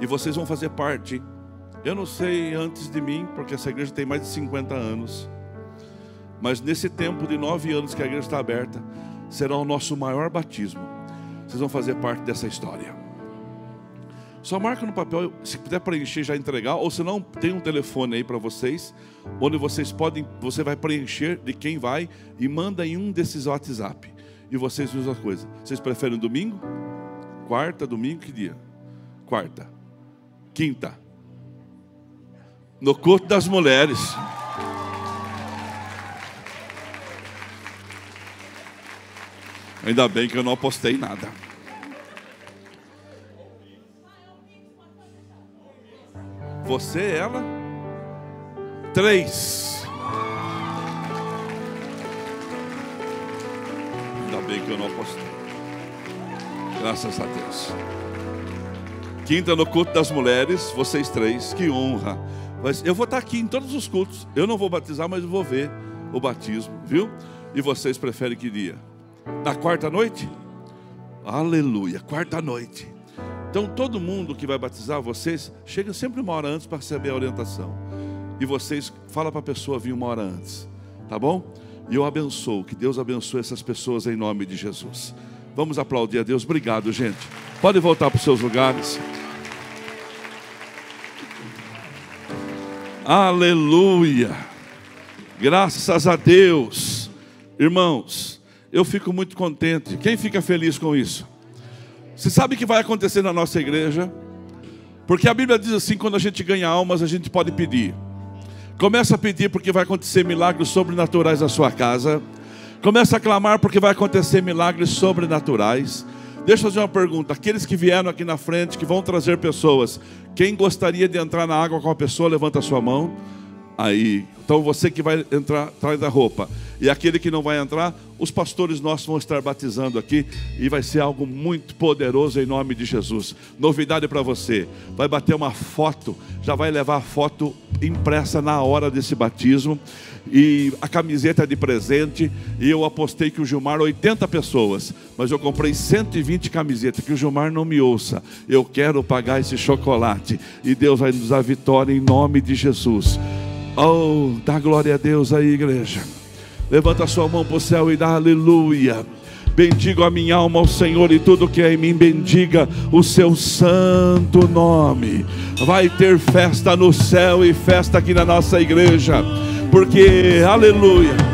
E vocês vão fazer parte. Eu não sei antes de mim, porque essa igreja tem mais de 50 anos. Mas nesse tempo de nove anos que a igreja está aberta, será o nosso maior batismo. Vocês vão fazer parte dessa história. Só marca no papel, se puder preencher já entregar, ou se não, tem um telefone aí para vocês, onde vocês podem, você vai preencher de quem vai e manda em um desses WhatsApp. E vocês usam a coisa. Vocês preferem domingo? Quarta, domingo, que dia? Quarta. Quinta. No culto das mulheres. Ainda bem que eu não apostei nada. Você, ela? Três. Ainda bem que eu não apostei. Graças a Deus. Quinta no culto das mulheres, vocês três, que honra. Mas eu vou estar aqui em todos os cultos. Eu não vou batizar, mas eu vou ver o batismo, viu? E vocês preferem que dia? Na quarta noite? Aleluia, quarta noite. Então todo mundo que vai batizar vocês, chega sempre uma hora antes para receber a orientação. E vocês fala para a pessoa vir uma hora antes, tá bom? E eu abençoo, que Deus abençoe essas pessoas em nome de Jesus. Vamos aplaudir a Deus. Obrigado, gente. Pode voltar para os seus lugares. Aleluia. Graças a Deus. Irmãos, eu fico muito contente. Quem fica feliz com isso? Você sabe o que vai acontecer na nossa igreja? Porque a Bíblia diz assim: quando a gente ganha almas, a gente pode pedir. Começa a pedir porque vai acontecer milagres sobrenaturais na sua casa. Começa a clamar porque vai acontecer milagres sobrenaturais. Deixa eu fazer uma pergunta. Aqueles que vieram aqui na frente, que vão trazer pessoas, quem gostaria de entrar na água com a pessoa, levanta a sua mão. Aí, então você que vai entrar, traz a roupa. E aquele que não vai entrar, os pastores nossos vão estar batizando aqui e vai ser algo muito poderoso em nome de Jesus. Novidade para você: vai bater uma foto, já vai levar a foto impressa na hora desse batismo e a camiseta de presente. E eu apostei que o Gilmar, 80 pessoas, mas eu comprei 120 camisetas. Que o Gilmar não me ouça. Eu quero pagar esse chocolate e Deus vai nos dar vitória em nome de Jesus. Oh, dá glória a Deus aí, igreja. Levanta sua mão para o céu e dá aleluia. Bendigo a minha alma ao Senhor e tudo que é em mim, bendiga o seu santo nome. Vai ter festa no céu e festa aqui na nossa igreja, porque, aleluia.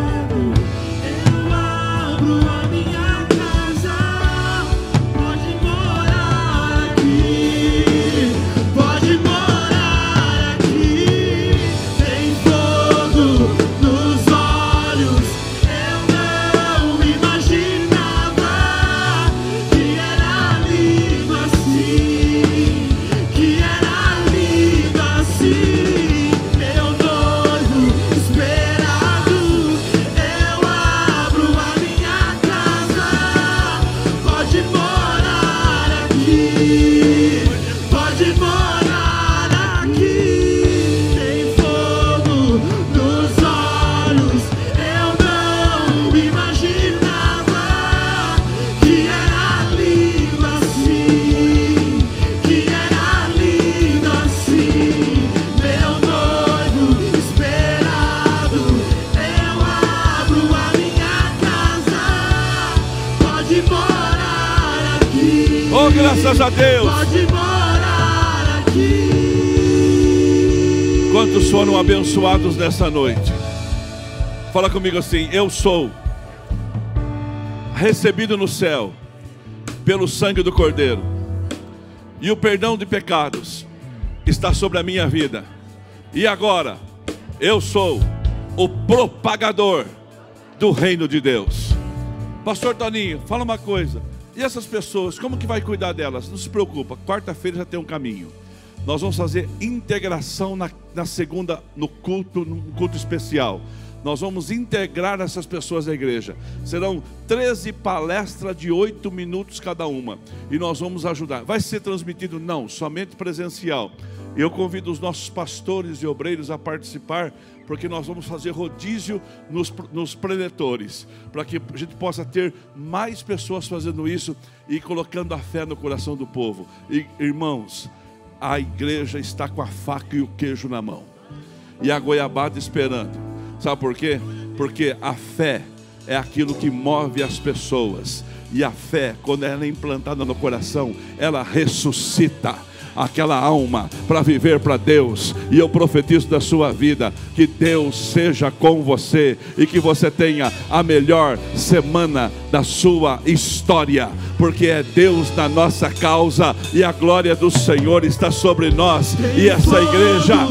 Abençoados nessa noite? Fala comigo assim: Eu sou recebido no céu pelo sangue do Cordeiro, e o perdão de pecados está sobre a minha vida. E agora, eu sou o propagador do reino de Deus. Pastor Toninho, fala uma coisa. E essas pessoas, como que vai cuidar delas? Não se preocupa, quarta-feira já tem um caminho. Nós vamos fazer integração na, na segunda, no culto, no culto especial. Nós vamos integrar essas pessoas à igreja. Serão 13 palestras de 8 minutos cada uma. E nós vamos ajudar. Vai ser transmitido? Não, somente presencial. Eu convido os nossos pastores e obreiros a participar porque nós vamos fazer rodízio nos, nos preletores, para que a gente possa ter mais pessoas fazendo isso e colocando a fé no coração do povo. E, irmãos, a igreja está com a faca e o queijo na mão, e a goiabada esperando. Sabe por quê? Porque a fé é aquilo que move as pessoas. E a fé, quando ela é implantada no coração, ela ressuscita aquela alma para viver para Deus. E eu profetizo da sua vida que Deus seja com você e que você tenha a melhor semana da sua história, porque é Deus na nossa causa e a glória do Senhor está sobre nós. E essa igreja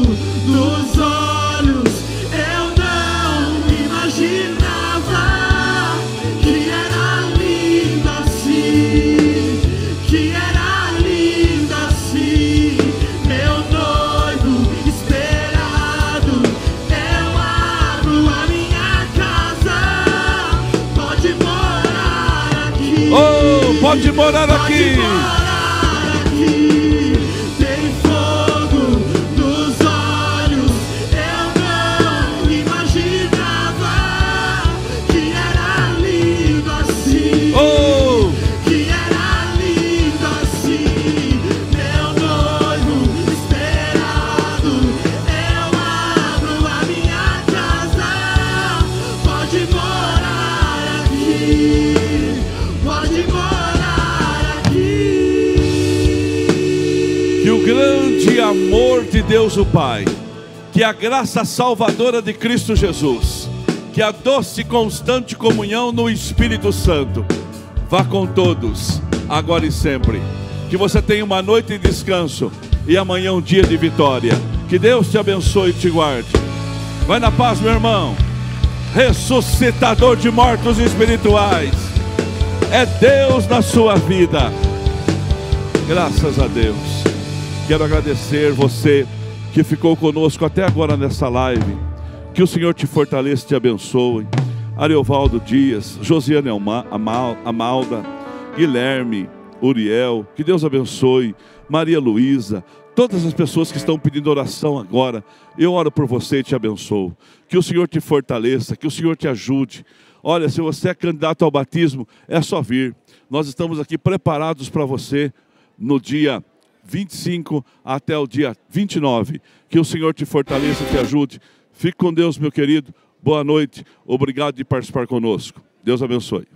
pode morar aqui. amor de Deus o Pai, que a graça salvadora de Cristo Jesus, que a doce e constante comunhão no Espírito Santo, vá com todos, agora e sempre. Que você tenha uma noite de descanso e amanhã um dia de vitória. Que Deus te abençoe e te guarde. Vai na paz, meu irmão. Ressuscitador de mortos espirituais. É Deus na sua vida. Graças a Deus. Quero agradecer você que ficou conosco até agora nessa live. Que o Senhor te fortaleça e te abençoe. Ariovaldo Dias, Josiane Amalda, Guilherme, Uriel, que Deus abençoe, Maria Luísa, todas as pessoas que estão pedindo oração agora, eu oro por você e te abençoo. Que o Senhor te fortaleça, que o Senhor te ajude. Olha, se você é candidato ao batismo, é só vir. Nós estamos aqui preparados para você no dia 25 até o dia 29. Que o Senhor te fortaleça te ajude. Fique com Deus, meu querido. Boa noite. Obrigado de participar conosco. Deus abençoe.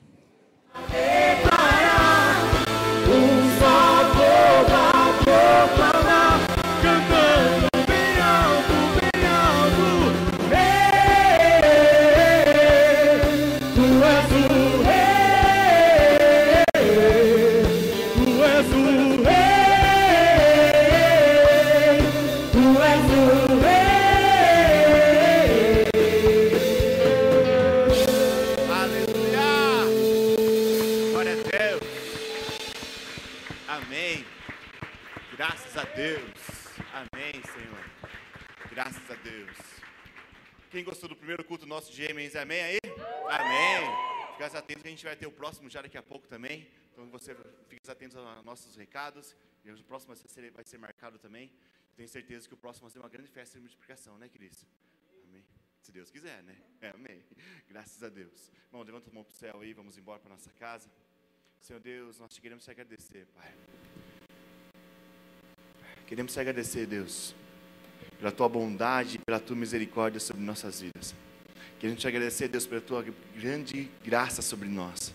Próximo já daqui a pouco também. Então você fique atento aos nossos recados. E o próximo vai ser, marcado também. Tenho certeza que o próximo vai ser uma grande festa de multiplicação, né, Cris? Amém. Se Deus quiser, né? É, amém. Graças a Deus. Bom, levanta a mão para o céu aí, vamos embora para nossa casa. Senhor Deus, nós te queremos te agradecer, Pai. Queremos te agradecer, Deus pela tua bondade, pela tua misericórdia sobre nossas vidas. Queremos te agradecer, Deus, pela tua grande graça sobre nós.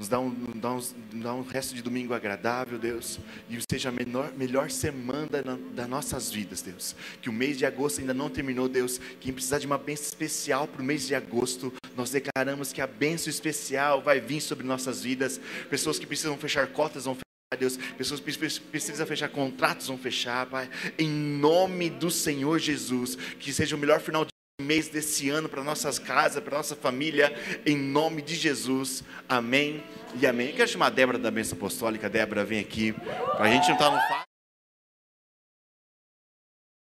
Nos dá um, dá um, dá um resto de domingo agradável, Deus, e seja a menor, melhor semana das nossas vidas, Deus. Que o mês de agosto ainda não terminou, Deus. Quem precisar de uma bênção especial para o mês de agosto, nós declaramos que a bênção especial vai vir sobre nossas vidas. Pessoas que precisam fechar cotas vão Deus, pessoas que precisam fechar contratos vão fechar, Pai. Em nome do Senhor Jesus, que seja o melhor final de mês desse ano para nossas casas, para nossa família, em nome de Jesus. Amém e amém. Eu quero chamar a Débora da bênção apostólica. Débora, vem aqui. Para a gente não estar tá no